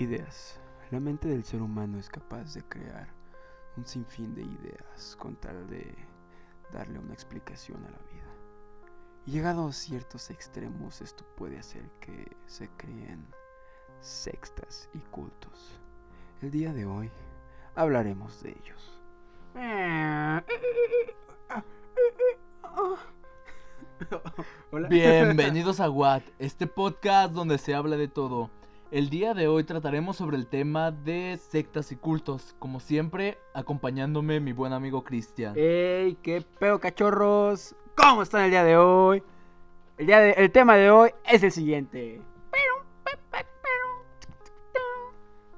Ideas. La mente del ser humano es capaz de crear un sinfín de ideas con tal de darle una explicación a la vida. Y llegado a ciertos extremos, esto puede hacer que se creen sextas y cultos. El día de hoy hablaremos de ellos. Hola. Bienvenidos a Watt, este podcast donde se habla de todo. El día de hoy trataremos sobre el tema de sectas y cultos, como siempre, acompañándome mi buen amigo Cristian. ¡Ey! ¿Qué pedo, cachorros? ¿Cómo están el día de hoy? El, día de- el tema de hoy es el siguiente.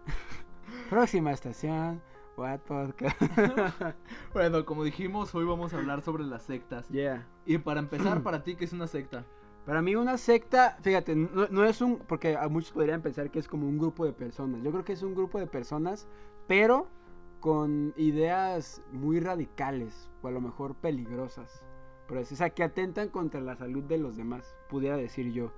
Próxima estación, What Podcast. Bueno, como dijimos, hoy vamos a hablar sobre las sectas. yeah. Y para empezar, para ti, ¿qué es una secta? Para mí una secta, fíjate, no, no es un, porque a muchos podrían pensar que es como un grupo de personas. Yo creo que es un grupo de personas, pero con ideas muy radicales o a lo mejor peligrosas. Por eso, o sea, que atentan contra la salud de los demás, pudiera decir yo.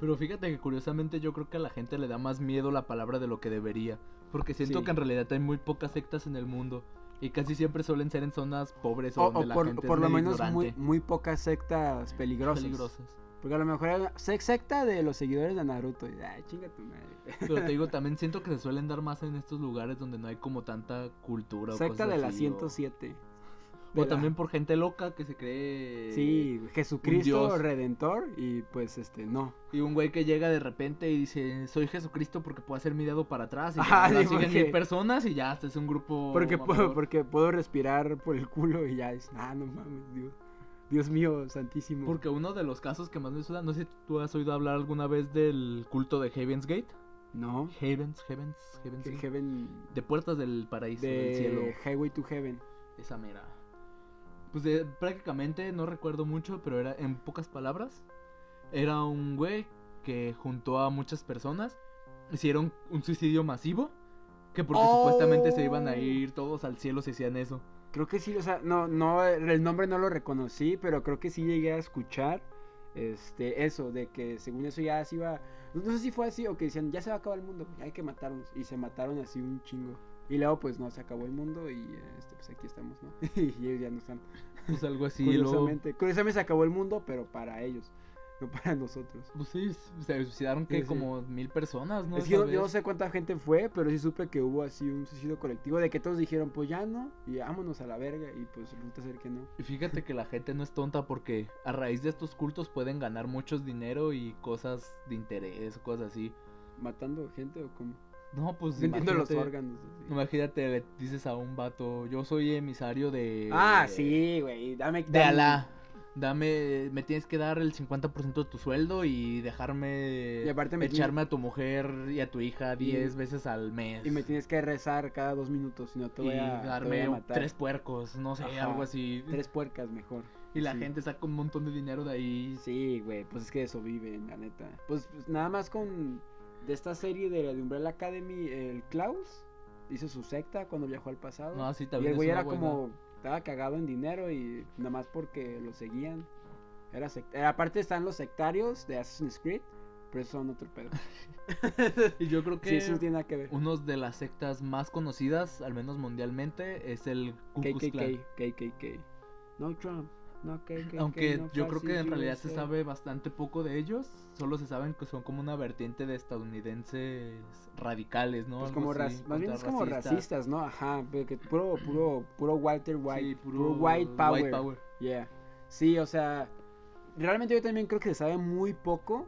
Pero fíjate que curiosamente yo creo que a la gente le da más miedo la palabra de lo que debería. Porque siento Sí. que en realidad hay muy pocas sectas en el mundo. Y casi siempre suelen ser en zonas pobres o, O, donde o la por, gente por es lo menos muy, muy pocas sectas peligrosas. peligrosas. Porque a lo mejor sec- secta de los seguidores de Naruto. Y, ay, chinga tu madre. Pero te digo, también siento que se suelen dar más en estos lugares donde no hay como tanta cultura secta de la así, o- 107. O, la- también por gente loca que se cree... Sí, Jesucristo. Redentor y pues este, no. Y un güey que llega de repente y dice, soy Jesucristo porque puedo hacer mi dedo para atrás. Y ahora sí, siguen porque- mil personas y ya, este es un grupo Porque, puedo, porque puedo respirar por el culo y ya es, ah, no mames, Dios. Dios mío, santísimo. Porque uno de los casos que más me suena, no sé si tú has oído hablar alguna vez del culto de Heaven's Gate. No, Heavens, Heavens, Heaven's Gate. Heaven, De puertas del paraíso, del cielo. de Highway to Heaven. Esa mera. Pues de- prácticamente no recuerdo mucho, pero era en pocas palabras. Era un güey que juntó a muchas personas. Hicieron un suicidio masivo. Que porque Oh. supuestamente se iban a ir todos al cielo si hacían eso. Creo que sí, o sea, no, no, el nombre no lo reconocí, pero creo que sí llegué a escuchar este, eso, de que según eso ya se iba, no sé si fue así o que decían, ya se va a acabar el mundo, hay que matarnos, y se mataron así un chingo. Y luego pues no, se acabó el mundo y este, pues aquí estamos, ¿no? y ellos ya no están. Pues algo así. y luego, curiosamente, curiosamente se acabó el mundo, pero para ellos, no para nosotros. pues sí, se suicidaron que Sí, sí. como mil personas, ¿no? es que yo, yo no sé cuánta gente fue, pero sí supe que hubo así un suicidio colectivo de que todos dijeron, pues ya no, y vámonos a la verga, y pues resulta ser que no. Y fíjate que la gente no es tonta porque a raíz de estos cultos pueden ganar muchos dinero y cosas de interés, cosas así. ¿Matando gente o cómo? No, pues Vendiendo los imagínate- órganos. Imagínate, le dices a un vato, yo soy emisario de... Ah, sí, güey. Dame. De dame- Alá. Dame, me tienes que dar el 50% de tu sueldo y dejarme Y aparte me echarme a tu mujer y a tu hija Y- 10 veces al mes. Y me tienes que rezar cada dos minutos, si no te y voy a, te voy darme a un- matar. tres puercos, no sé, Ajá, algo así. Tres puercas mejor. y la sí. gente saca un montón de dinero de ahí. Sí, güey, pues es que eso viven, la neta. Pues, pues nada más con. De esta serie de, de Umbrella Academy, el Klaus hizo su secta cuando viajó al pasado. No, sí, y también el es güey era buena- como. Estaba cagado en dinero y nada más porque lo seguían. Era secta- eh, Aparte están los sectarios de Assassin's Creed, pero eso son otro pedo. Y yo creo que Sí, eso no tiene nada que ver. uno de las sectas más conocidas, al menos mundialmente, es el Ku. KKK, KKK. No Trump, no. Aunque no yo creo que en realidad se sabe bastante poco de ellos, solo se saben que son como una vertiente de estadounidenses radicales, ¿no? Pues como así, más bien es como racistas, ¿no? Ajá, porque puro, puro, puro Walter White, Sí, puro, white power. white power. Yeah. Sí, o sea, realmente yo también creo que se sabe muy poco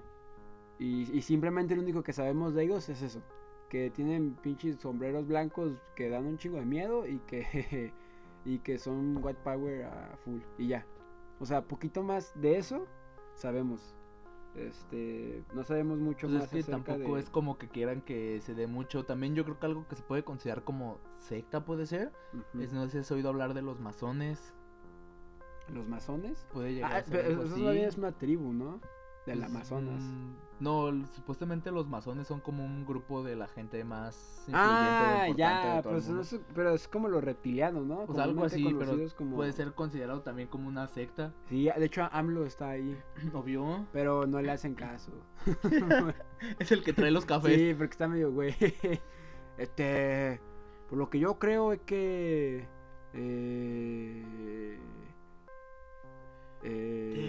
y, y simplemente lo único que sabemos de ellos es eso, que tienen pinches sombreros blancos que dan un chingo de miedo y que y que son white power a full y ya. O sea, poquito más de eso sabemos. Este, no sabemos mucho Pues más es que acerca tampoco de- es como que quieran que se dé mucho. También yo creo que algo que se puede considerar como secta puede ser. Es, no sé si has oído hablar de los masones. los masones. Puede llegar Ah, a ser pero eso así. todavía es una tribu, ¿no? Del Pues, Amazonas. mm, no, supuestamente los masones son como un grupo de la gente más Ah, ya, el pues no sé, pero es como los reptilianos, ¿no? O sea, algo así, pero como... puede ser considerado también como una secta. Sí, de hecho AMLO está ahí, Obvio. pero no le hacen caso. Es el que trae los cafés. Sí, porque está medio güey. Este, por lo que yo creo es que eh, eh,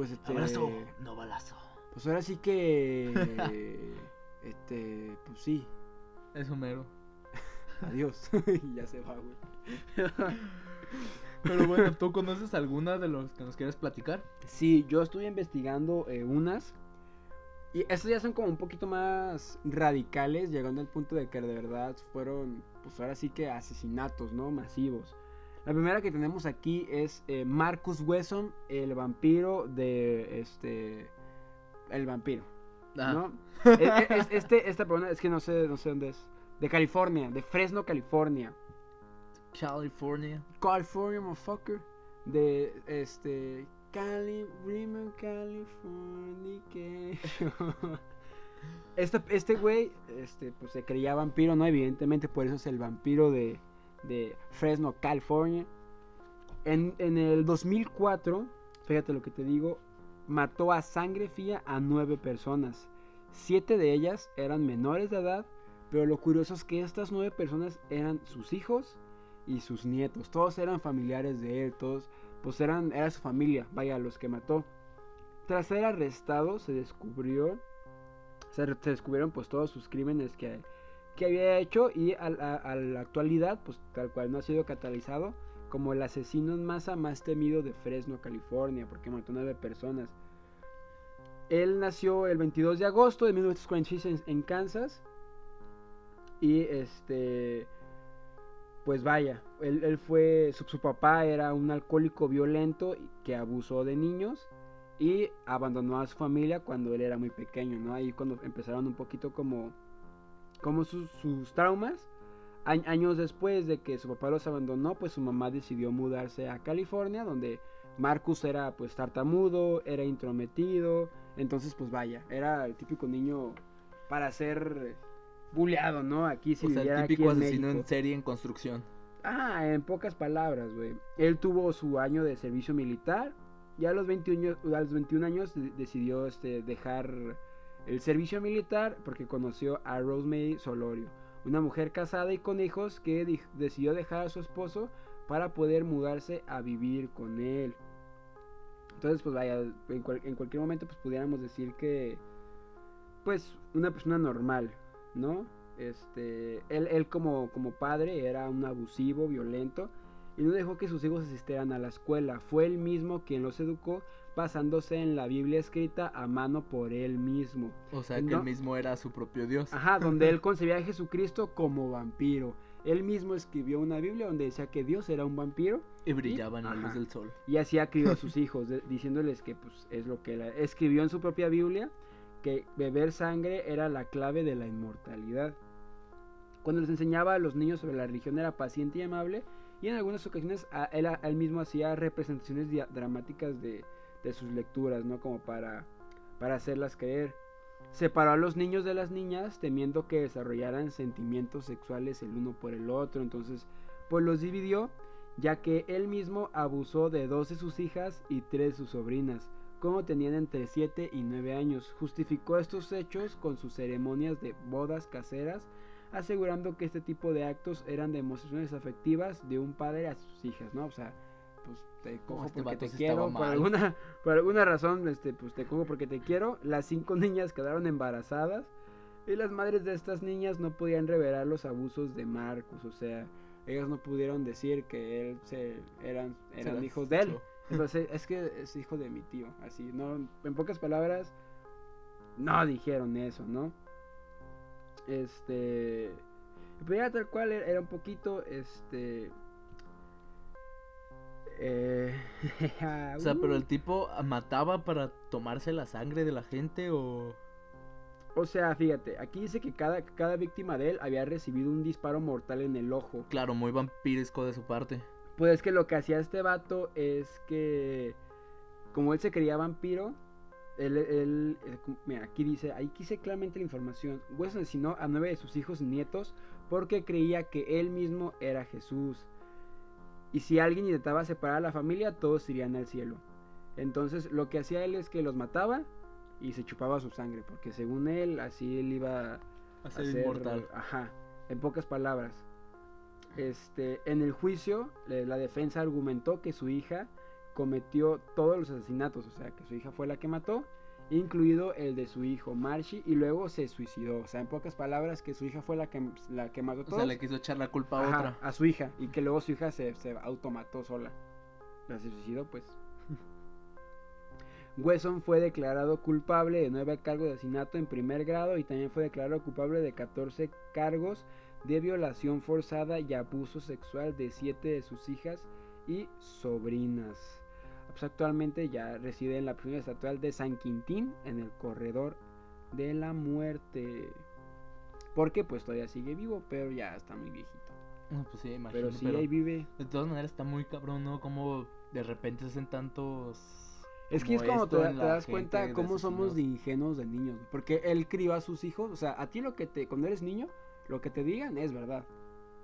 pues este Abrazo, no balazo. pues ahora sí que este, pues sí, Es Homero. adiós. y ya se va, güey. Pero bueno, ¿tú conoces alguna de los que nos quieres platicar? Sí, yo estuve investigando eh, unas. Y estas ya son como un poquito más radicales, llegando al punto de que de verdad fueron, pues ahora sí que asesinatos, ¿no? Masivos. La primera que tenemos aquí es eh, Marcus Wesson, el vampiro de este. El vampiro, ¿no? E- e- es- este, esta persona, es que no sé, no sé dónde es. De California, de Fresno, California. California. California, motherfucker. De este. Cali, Remo, Californication. Este, este güey, este, pues se creía vampiro, ¿no? Evidentemente, por eso es el vampiro de, de Fresno, California. En, en el 2004, fíjate lo que te digo, mató a sangre fría a nueve personas. Siete de ellas eran menores de edad, pero lo curioso es que estas nueve personas eran sus hijos y sus nietos. Todos eran familiares de él, todos, pues eran, era su familia, vaya, los que mató. Tras ser arrestado, se descubrió, se, se descubrieron pues todos sus crímenes que, que había hecho y a, la- a la actualidad, pues tal cual no ha sido catalizado como el asesino en masa más temido de Fresno, California, porque mató nueve personas. Él nació el 22 de agosto de 1946 en, en Kansas. Y este. Pues vaya, él, él fue. Su, su papá era un alcohólico violento que abusó de niños. Y abandonó a su familia cuando él era muy pequeño, ¿no? Ahí cuando empezaron un poquito como. Como sus, sus traumas. A- años después de que su papá los abandonó, pues su mamá decidió mudarse a California, donde Marcus era pues tartamudo, era intrometido, entonces pues vaya, era el típico niño para ser bulleado, ¿no? Aquí si o sea, el típico en asesino en serie en construcción. Ah, en pocas palabras, güey. Él tuvo su año de servicio militar. Ya a los 21, años- a los 21 años de- decidió este, dejar el servicio militar porque conoció a Rosemary Solorio, una mujer casada y con hijos que di- decidió dejar a su esposo para poder mudarse a vivir con él. Entonces, pues vaya, en cualquier momento pues pudiéramos decir que, pues, una persona normal, ¿no? Este, él, él como, como padre era un abusivo, violento, y no dejó que sus hijos asistieran a la escuela. Fue él mismo quien los educó, basándose en la Biblia escrita a mano por él mismo. O sea, que No. él mismo era su propio dios. Ajá, donde él concebía a Jesucristo como vampiro. Él mismo escribió una Biblia donde decía que Dios era un vampiro Y brillaba en la Ajá. luz del sol. y así ha criado a sus hijos, de- diciéndoles que pues es lo que él escribió en su propia Biblia, que beber sangre era la clave de la inmortalidad. Cuando les enseñaba a los niños sobre la religión era paciente y amable, y en algunas ocasiones a- él, a- él mismo hacía representaciones dramáticas de, de sus lecturas, ¿no? Como para, para hacerlas creer. Separó a los niños de las niñas, temiendo que desarrollaran sentimientos sexuales el uno por el otro, entonces pues los dividió ya que él mismo abusó de dos de sus hijas y tres de sus sobrinas, como tenían entre 7 y 9 años. Justificó estos hechos con sus ceremonias de bodas caseras, asegurando que este tipo de actos eran demostraciones afectivas de un padre a sus hijas, ¿no? O sea, pues te cojo este porque te quiero, por alguna, por alguna razón, este, pues te cojo porque te quiero. Las cinco niñas quedaron embarazadas y las madres de estas niñas no podían revelar los abusos de Marcus, o sea, ellos no pudieron decir que él se eran eran hijos de él. Entonces, es que es hijo de mi tío, así, no en pocas palabras no dijeron eso, ¿no? Este pero ya tal cual era un poquito este eh, O sea, pero uh. el tipo mataba para tomarse la sangre de la gente o... O sea, fíjate, aquí dice que cada, cada víctima de él había recibido un disparo mortal en el ojo. Claro, muy vampiresco de su parte. Pues es que lo que hacía este vato es que, como él se creía vampiro, él, él- él- mira, aquí dice, ahí quise claramente la información. Wesson asesinó a nueve de sus hijos y nietos porque creía que él mismo era Jesús. Y si alguien intentaba separar a la familia, todos irían al cielo. Entonces lo que hacía él es que los mataba y se chupaba su sangre, porque según él, así él iba A a ser inmortal. Ajá, en pocas palabras. Este, en el juicio, le- la defensa argumentó que su hija cometió todos los asesinatos, o sea, que su hija fue la que mató, incluido el de su hijo Marshi, y luego se suicidó. O sea, en pocas palabras, que su hija fue la que, la que mató a O sea, le quiso echar la culpa a Ajá, otra. a su hija, y que luego su hija se, se automató sola. La se suicidó, pues. Wesson fue declarado culpable de nueve cargos de asesinato en primer grado y también fue declarado culpable de 14 cargos de violación forzada y abuso sexual de siete de sus hijas y sobrinas. Pues actualmente ya reside en la prisión estatal de San Quintín, en el corredor de la muerte. Porque pues todavía sigue vivo, pero ya está muy viejito. No, pues sí, imagino. Pero sí, pero ahí vive. De todas maneras está muy cabrón, ¿no? Como de repente se hacen tantos... Es que es como te, te das cuenta cómo somos de ingenuos de niños. Porque él crió a sus hijos. O sea, a ti lo que te. Cuando eres niño, lo que te digan es verdad.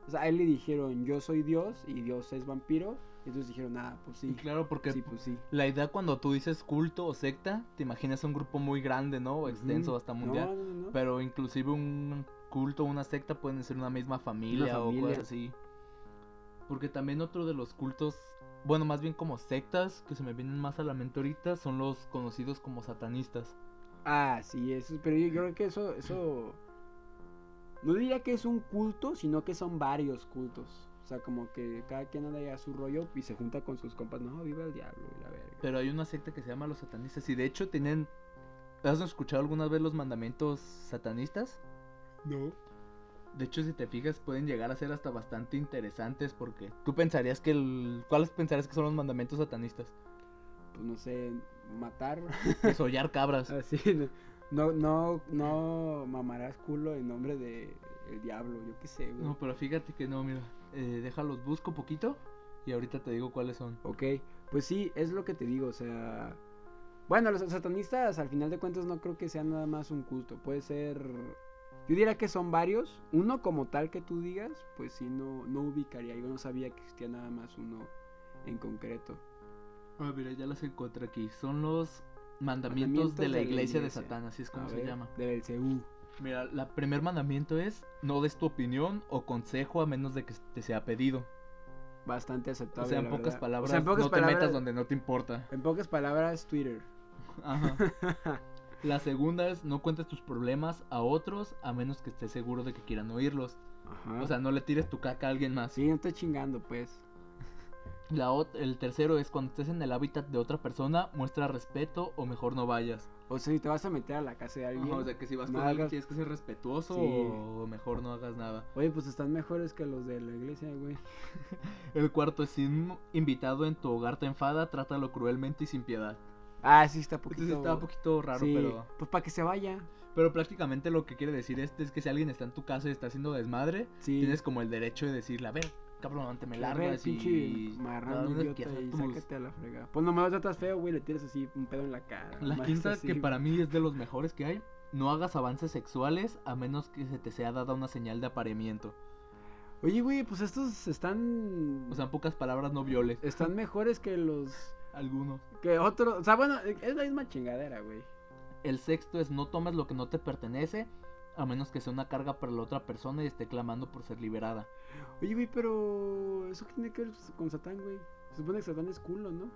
O sea, a él le dijeron, yo soy Dios y Dios es vampiro. Y entonces dijeron, ah, pues Y sí. claro, porque Sí, pues sí. la idea cuando tú dices culto o secta, te imaginas un grupo muy grande, ¿no? O extenso, Ujú. hasta mundial. No, no, no. Pero inclusive un culto o una secta pueden ser una misma familia, o familia. cosas así. Porque también otro de los cultos, bueno, más bien como sectas que se me vienen más a la mente ahorita son los conocidos como satanistas. Ah, sí, eso. Pero yo creo que eso. eso no diría que es un culto, sino que son varios cultos. O sea, como que cada quien anda ya a su rollo y se junta con sus compas. No, viva el diablo y la verga. Pero hay una secta que se llama los satanistas y de hecho tienen... ¿Has escuchado alguna vez los mandamientos satanistas? No. De hecho, si te fijas, pueden llegar a ser hasta bastante interesantes porque tú pensarías que el... ¿Cuáles pensarías que son los mandamientos satanistas? Pues no sé, matar. Desollar cabras. Así, no, no, no mamarás culo en nombre de el diablo, yo qué sé, güey. No, pero fíjate que no, mira. Eh, déjalos, busco poquito y ahorita te digo cuáles son. Ok, pues sí, es lo que te digo, o sea... Bueno, los satanistas al final de cuentas no creo que sea nada más un culto, puede ser... Yo diría que son varios, uno como tal que tú digas, pues sí, no, no ubicaría, yo no sabía que existía nada más uno en concreto. Ah, mira, ya las encontré aquí. Son los mandamientos, de la iglesia, de Satán, así es como A se ver, llama. De Belcebú. Mira, el primer mandamiento es no des tu opinión o consejo a menos de que te sea pedido. Bastante O aceptable. sea, en pocas verdad. palabras, O sea, en pocas no palabras, te metas donde no te importa. En pocas palabras, Twitter. Ajá. La segunda es no cuentes tus problemas a otros a menos que estés seguro de que quieran oírlos. Ajá. O sea, no le tires tu caca a alguien más. sí, no chingando, pues. La el tercero es cuando estés en el hábitat de otra persona, muestra respeto o mejor no vayas. O sea, si te vas a meter a la casa de alguien. Ajá, o sea, que si vas no con alguien hagas- tienes que ser respetuoso Sí. o mejor no hagas nada. Oye, pues están mejores que los de la iglesia, güey. El cuarto es si un invitado en tu hogar te enfada, trátalo cruelmente y sin piedad. Ah, sí, está Este poquito. sí está poquito raro, Sí, pero... Pues para que se vaya. Pero prácticamente lo que quiere decir este es que si alguien está en tu casa y está haciendo desmadre, tienes como el derecho de decirle, a ver, cabrón, te me largas pinche y... marrano no, idiota, y sácate a la fregada. Pues no me tratas feo, güey, le tiras así un pedo en la cara. La nomás quinta, así, que güey. para mí es de los mejores que hay, no hagas avances sexuales a menos que se te sea dada una señal de apareamiento. Oye, güey, pues estos están... O sea, en pocas palabras, no violes. Están mejores que los... Algunos. Que otros... O sea, bueno, es la misma chingadera, güey. El sexto es no tomes lo que no te pertenece a menos que sea una carga para la otra persona y esté clamando por ser liberada. Oye, güey, pero... ¿Eso qué tiene que ver con Satán, güey? Se supone que Satán es culo, ¿no?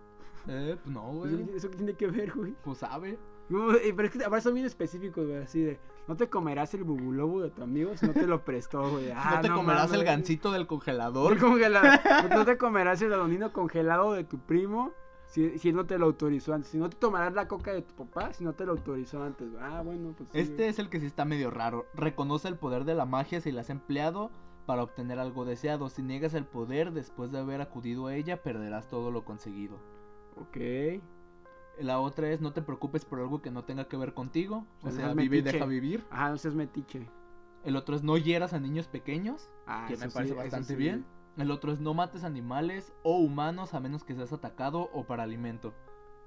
Eh, pues no, ¿Eso, güey. ¿Eso qué tiene que ver, güey? Pues sabe. No, eh, pero es que ahora son bien específicos, güey, así de... No te comerás el bubulobo de tu amigo si no te lo prestó, güey. Ah, no te comerás el gancito del congelador. No, congela- no te comerás el alonino congelado de tu primo si, si él no te lo autorizó antes. Si no te tomarás la coca de tu papá si no te lo autorizó antes. Ah, bueno, pues Este es el que sí está medio raro. Reconoce el poder de la magia si la has empleado para obtener algo deseado. Si niegas el poder después de haber acudido a ella, perderás todo lo conseguido. Ok. La otra es no te preocupes por algo que no tenga que ver contigo. O No sea, seas vive y deja vivir. Ajá, no seas metiche. El otro es no hieras a niños pequeños, Ah, que me parece bastante sí. bien. El otro es no mates animales o humanos a menos que seas atacado o para alimento.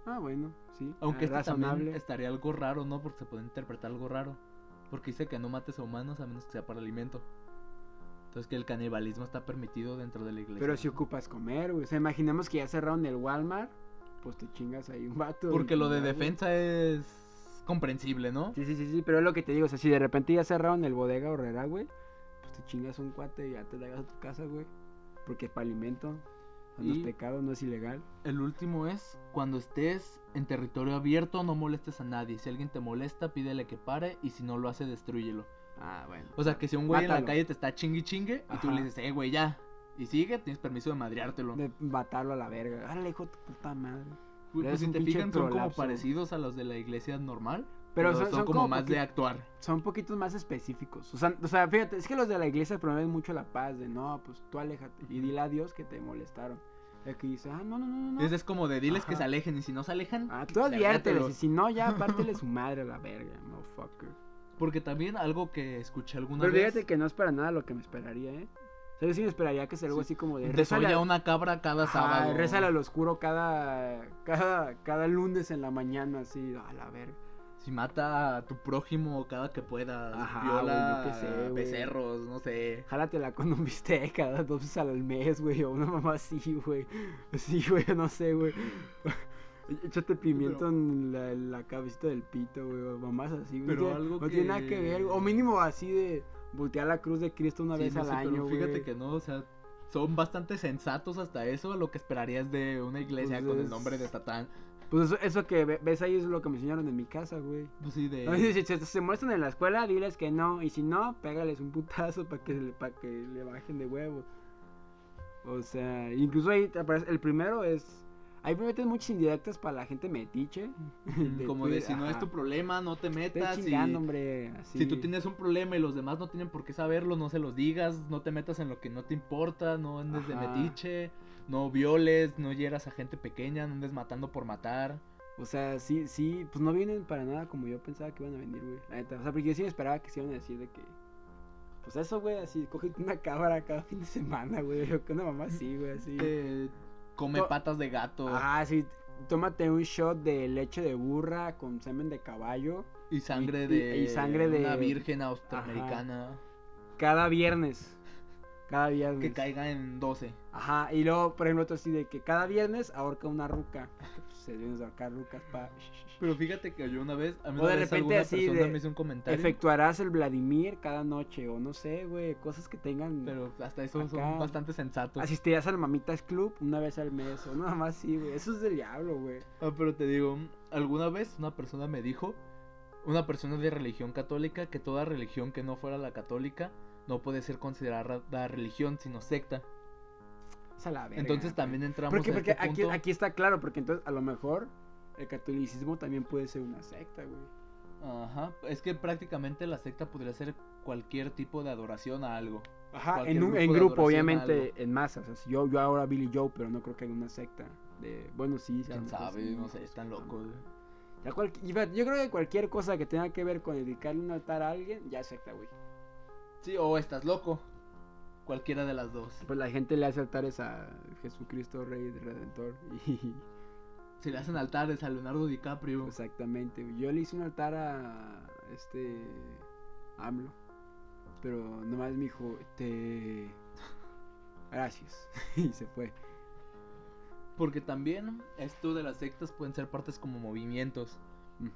Ah, bueno, sí. Aunque ah, este también estaría algo raro, ¿no? Porque se puede interpretar algo raro. Porque dice que no mates a humanos a menos que sea para alimento. Entonces que el canibalismo está permitido dentro de la iglesia. Pero si ocupas comer, güey. O sea, imaginemos que ya cerraron el Walmart, pues te chingas ahí un vato. Porque lo de defensa es comprensible, ¿no? Sí, sí, sí, sí, pero es lo que te digo. O sea, si de repente ya cerraron el bodega horrera, güey, pues te chingas un cuate y ya te llegas a tu casa, güey. Porque es para alimento. No es Y- pecado, no es ilegal. El último es cuando estés en territorio abierto no molestes a nadie. Si alguien te molesta, pídele que pare y si no lo hace, destrúyelo. Ah, bueno. O sea, que si un güey en la Mátalo. calle te está chingue chingue y tú le dices, eh, güey, ya. Y sigue, tienes permiso de madreártelo. De matarlo a la verga. Árale, hijo de puta madre. Eres pues si te fijan, son como parecidos a los de la iglesia normal. Pero Pero, son- son, son como, como más de actuar. Son un poquito más específicos. O sea, o sea, fíjate, es que los de la iglesia promueven mucho la paz. De no, pues tú aléjate. Y dile a Dios que te molestaron. Y aquí dice, ah, no, no, no, no. Ese es como de diles que Ajá. se alejen y si no se alejan, Ah, tú adviérteles. Y si no, ya pártele su madre a la verga, motherfucker. Porque también algo que escuché alguna Pero vez. fíjate que no es para nada lo que me esperaría, ¿eh? O sea, yo sí me esperaría que sea algo Sí. así como de... Rézale a- una cabra cada Ajá, sábado. rézale al oscuro cada, cada, cada lunes en la mañana, así, a la verga. Si mata a tu prójimo cada que pueda. Ajá, viola güey, yo qué sé, güey. becerros, no sé. Jálatela con un bistec cada dos veces al mes, güey, o una mamá así, güey. Sí, güey, no sé, güey. Échate pimiento Pero- en la, en la cabecita del pito, güey, mamás así. güey. Pero no tiene, algo no tiene nada que ver, o mínimo así de voltear la cruz de Cristo una Sí, vez no al sé, año, pero güey. fíjate que no, o sea, son bastante sensatos hasta eso, lo que esperarías de una iglesia Pues con es- el nombre de Satán. Pues eso, eso que ve- ves ahí es lo que me enseñaron en mi casa, güey. Pues sí, de... Si se, se muestran en la escuela, diles que no. Y si no, pégales un putazo para que, le- pa' que le bajen de huevo. O sea, incluso ahí te aparece. El primero es. Ahí me meten muchas indirectas para la gente metiche. Mm, como de si no es tu problema, no te metas. y- chingando, hombre. Así. Si tú tienes un problema y los demás no tienen por qué saberlo, no se los digas, no te metas en lo que no te importa, no andes de metiche, no violes, no hieras a gente pequeña, no andes matando por matar. O sea, sí, sí. Pues no vienen para nada como yo pensaba que iban a venir, güey. La neta. O sea, porque yo sí me esperaba que se iban a decir de que. Pues eso, güey, así, cógete una cámara cada fin de semana, güey. O que una mamá así, güey, así. Te come To- patas de gato Ah, sí. Tómate un shot de leche de burra con semen de caballo y sangre y- de, y sangre de- una virgen austroamericana cada viernes. Cada viernes. que caiga en 12. Ajá, y luego, por ejemplo, otro así de que cada viernes ahorca una ruca. Se deben de ahorcar rucas pa. Pero fíjate que yo una vez, a mí O una de vez repente así persona de- me hizo un comentario, Efectuarás el Vladimir cada noche, o no sé, güey, cosas que tengan. pero hasta eso Acá. son bastante sensatos. Asistirás al Mamitas Club una vez al mes, o nada más sí, güey. Eso es del diablo, güey. Ah, pero te digo, alguna vez una persona me dijo, una persona de religión católica, que toda religión que no fuera la católica no puede ser considerada religión, sino secta. A la verga, Entonces también entramos Porque, a porque este aquí, punto. aquí está claro, porque entonces a lo mejor el catolicismo también puede ser una secta, güey. Ajá, es que prácticamente la secta podría ser cualquier tipo de adoración a algo. Ajá, en, un, grupo en a obviamente, en masa. O sea, si yo, yo ahora Billy Joe, pero no creo que haya una secta. De, bueno, sí, a Quién sabe, sí, no sé, están locos. Ya cual- yo creo que cualquier cosa que tenga que ver con dedicarle un altar a alguien, ya es secta, güey. Sí, o estás loco. Cualquiera de las dos. Pues la gente le hace altares a Jesucristo, Rey Redentor. Y Si le hacen altares a Leonardo DiCaprio. exactamente. Yo le hice un altar a este AMLO. Pero nomás me dijo, te. Gracias. y se fue. Porque también esto de las sectas pueden ser partes como movimientos.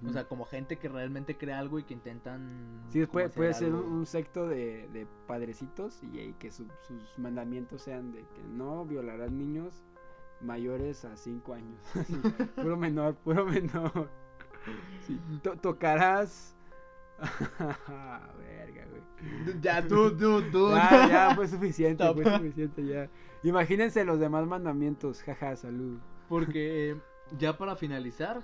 O sea, como gente que realmente crea algo y que intentan. Sí, puede, puede ser un, un secto de, de padrecitos y, que su- sus mandamientos sean de que no violarás niños mayores a 5 años. Puro menor, puro menor. Sí, to- tocarás. Verga, güey. Ya, tú, tú, tú. Ya, ya, fue suficiente, Stop. fue suficiente ya. Imagínense los demás mandamientos, jaja, salud. Porque eh, ya para finalizar,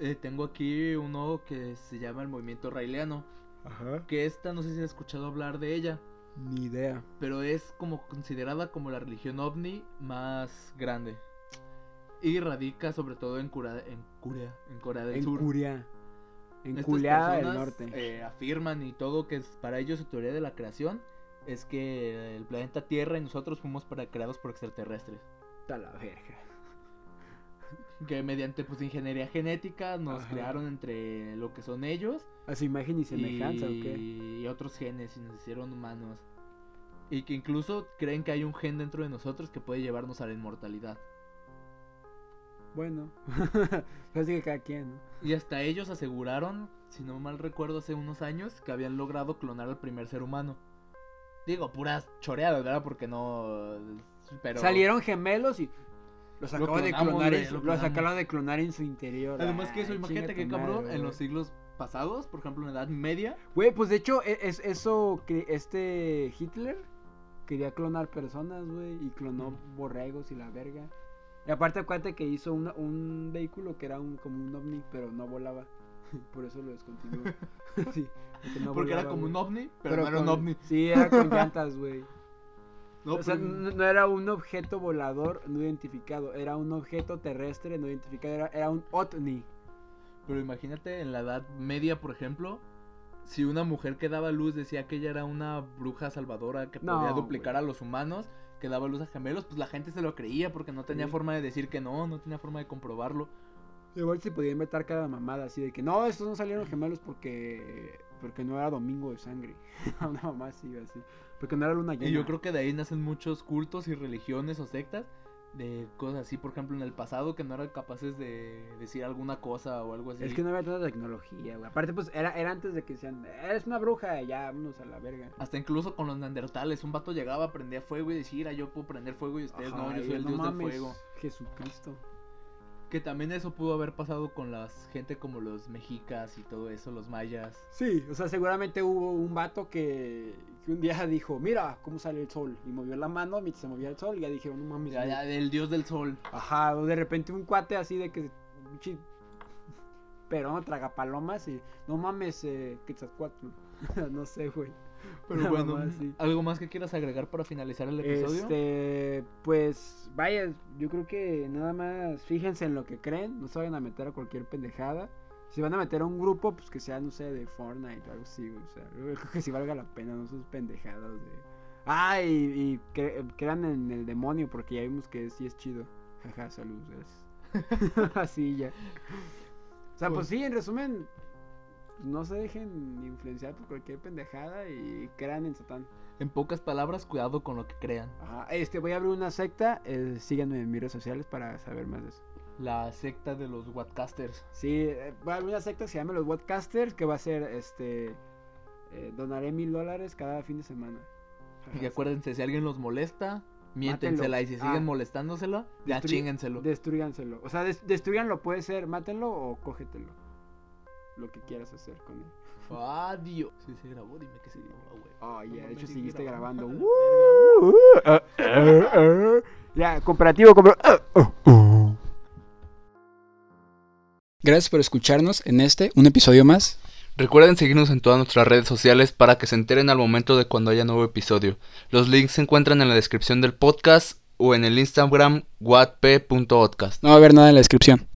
eh, tengo aquí uno que se llama el movimiento raeliano. Ajá. Que esta, no sé si has escuchado hablar de ella. Ni idea. pero es como considerada como la religión ovni más grande. Y radica sobre todo en Corea, en Corea, en Corea del En Sur. Curia. En Estas del Norte. eh, afirman y todo que es, para ellos su teoría de la creación es que el planeta Tierra y nosotros fuimos para, creados por extraterrestres. Está la verga. Que mediante pues ingeniería genética nos Ajá. crearon entre lo que son ellos A su imagen y semejanza, ¿o y... qué? y otros genes y nos hicieron humanos. Y que incluso creen que hay un gen dentro de nosotros que puede llevarnos a la inmortalidad. Bueno, así que cada quien, ¿no? Y hasta ellos aseguraron, si no mal recuerdo, hace unos años, que habían logrado clonar al primer ser humano. Digo, puras choreadas, ¿verdad? Porque no... Pero... Salieron gemelos y los Lo acaban de clonar, güey, en su- lo los clonamos. acaban de clonar en su interior. Además que eso, Ay, imagínate chinga que tu cabrón, madre, en güey. los siglos pasados, por ejemplo en la Edad Media, Güey, pues de hecho, e- es, eso que este Hitler quería clonar personas, güey, y clonó borregos y la verga. Y aparte, acuérdate que hizo una- un vehículo que era un, como un ovni, pero no volaba. Por eso lo descontinuó. sí, porque, no porque era volaba, como un ovni, pero, no era un con- ovni. Sí, era con llantas, güey. No, o sea, no, no era un objeto volador no identificado, era un objeto terrestre no identificado, era, era un ovni. Pero imagínate en la Edad Media, por ejemplo, si una mujer que daba luz decía que ella era una bruja salvadora que No, podía duplicar a los humanos, que daba luz a gemelos, pues la gente se lo creía porque no tenía Sí. forma de decir que no, no tenía forma de comprobarlo. Igual se podía inventar cada mamada así de que no, estos no salieron gemelos porque porque no era domingo de sangre. Una mamá así, así. Porque no era luna llena. Y yo creo que de ahí nacen muchos cultos y religiones o sectas de cosas así, por ejemplo, en el pasado que no eran capaces de decir alguna cosa o algo así. Es que no había tanta tecnología, güey. Aparte, pues era, era antes de que sean. Eres una bruja, ya, vámonos a la verga. Hasta incluso con los neandertales, un vato llegaba, prendía fuego y decía, "Ah, yo puedo prender fuego y ustedes no, yo soy el no dios mames, del fuego. Jesucristo. Que también eso pudo haber pasado con las gente como los mexicas y todo eso, los mayas. Sí, o sea, seguramente hubo un vato que, que un día dijo, mira cómo sale el sol. Y movió la mano mientras se movía el sol y ya dijeron, no mames. Ya, güey". ya, el dios del sol. Ajá, o de repente un cuate así de que. Pero no traga palomas y. No mames, eh, Quetzalcóatl. no sé, güey. Pero bueno, mamá. ¿algo más que quieras agregar para finalizar el episodio? Este. Pues. Vaya, yo creo que nada más. Fíjense en lo que creen. No se vayan a meter a cualquier pendejada. Si van a meter a un grupo, pues que sea, no sé, de Fortnite o algo así, güey. O sea, yo creo que si valga la pena, no sus pendejadas de. Ah, y, y cre- crean en el demonio, porque ya vimos que sí es chido. Jaja, salud, gracias. Así ya. O sea, pues Pues- sí, en resumen, no se dejen influenciar por cualquier pendejada y crean en Satán. En pocas palabras, cuidado con lo que crean. Ajá, este, voy a abrir una secta, eh, síganme en mis redes sociales para saber más de eso. La secta de los Wattcasters. Sí, eh, voy a abrir una secta que se llama los Wadcasters, que va a ser, este, eh, donaré mil dólares cada fin de semana. Y acuérdense, si alguien los molesta, miéntensela. Y si siguen Ah. molestándosela, ya chíngenselo. Destruyanselo. O sea, des- destruyanlo, puede ser, mátenlo o cógetelo. Lo que quieras hacer con él. Adiós. Sí, se grabó, dime que se grabó, güey. Oh, ya, de hecho seguiste grabando. Ya, uh, uh. Gracias por escucharnos en este, un episodio más. Recuerden seguirnos en todas nuestras redes sociales para que se enteren al momento de cuando haya nuevo episodio. Los links se encuentran en la descripción del podcast o en el Instagram wattp.podcast. No va a haber nada en la descripción.